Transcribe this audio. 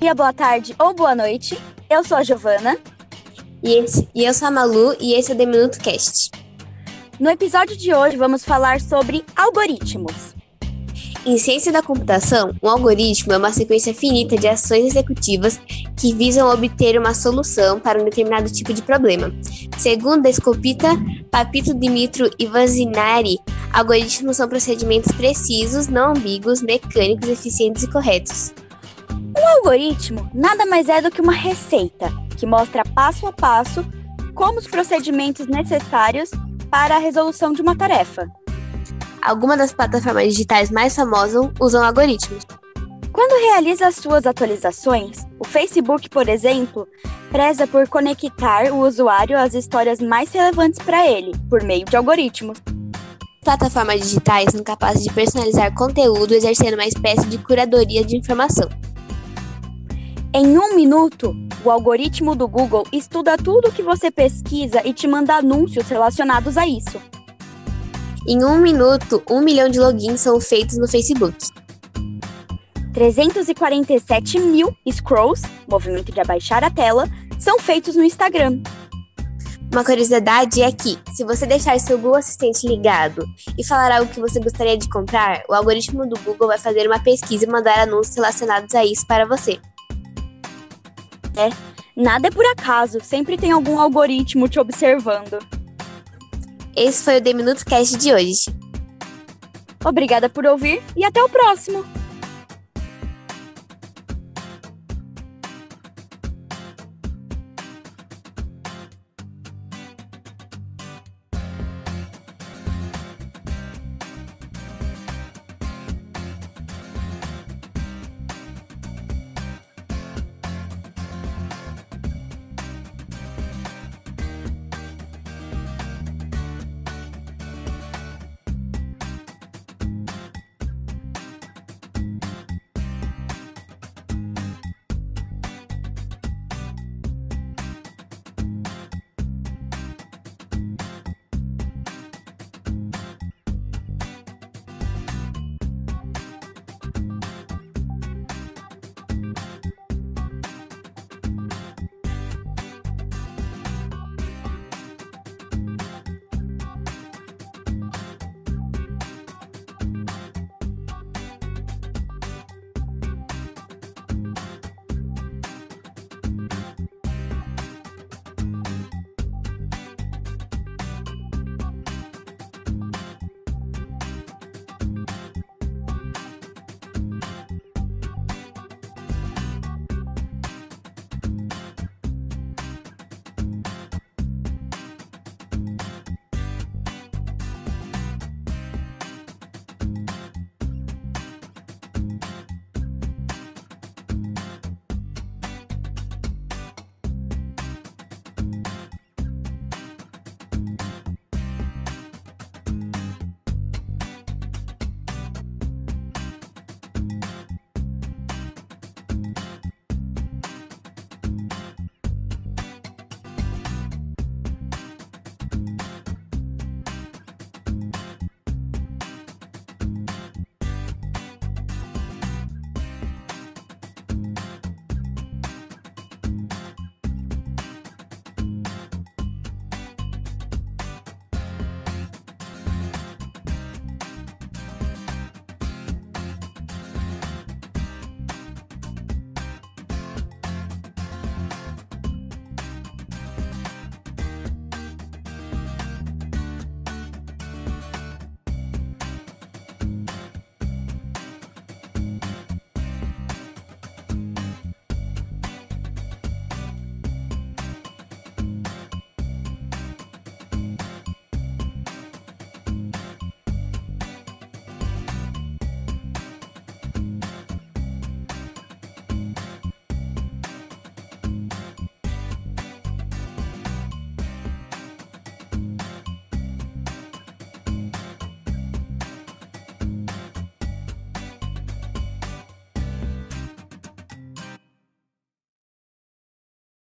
dia, boa tarde ou boa noite. Eu sou a Giovana. E, esse, e eu sou a Malu e esse é o The Minuto Cast. No episódio de hoje vamos falar sobre algoritmos. Em ciência da computação, um algoritmo é uma sequência finita de ações executivas que visam obter uma solução para um determinado tipo de problema. Segundo a Escopita, Papito Dimitro e Vazinari, algoritmos são procedimentos precisos, não ambíguos, mecânicos, eficientes e corretos. Um algoritmo nada mais é do que uma receita que mostra passo a passo como os procedimentos necessários para a resolução de uma tarefa. Algumas das plataformas digitais mais famosas usam algoritmos. Quando realiza suas atualizações, o Facebook, por exemplo, preza por conectar o usuário às histórias mais relevantes para ele, por meio de algoritmos. Plataformas digitais são capazes de personalizar conteúdo exercendo uma espécie de curadoria de informação. Em um minuto, o algoritmo do Google estuda tudo o que você pesquisa e te manda anúncios relacionados a isso. Em um minuto, um milhão de logins são feitos no Facebook. 347 mil scrolls, movimento de abaixar a tela, são feitos no Instagram. Uma curiosidade é que, se você deixar seu Google Assistente ligado e falar algo que você gostaria de comprar, o algoritmo do Google vai fazer uma pesquisa e mandar anúncios relacionados a isso para você. É, nada é por acaso, sempre tem algum algoritmo te observando. Esse foi o The Minuto Cast de hoje. Obrigada por ouvir e até o próximo!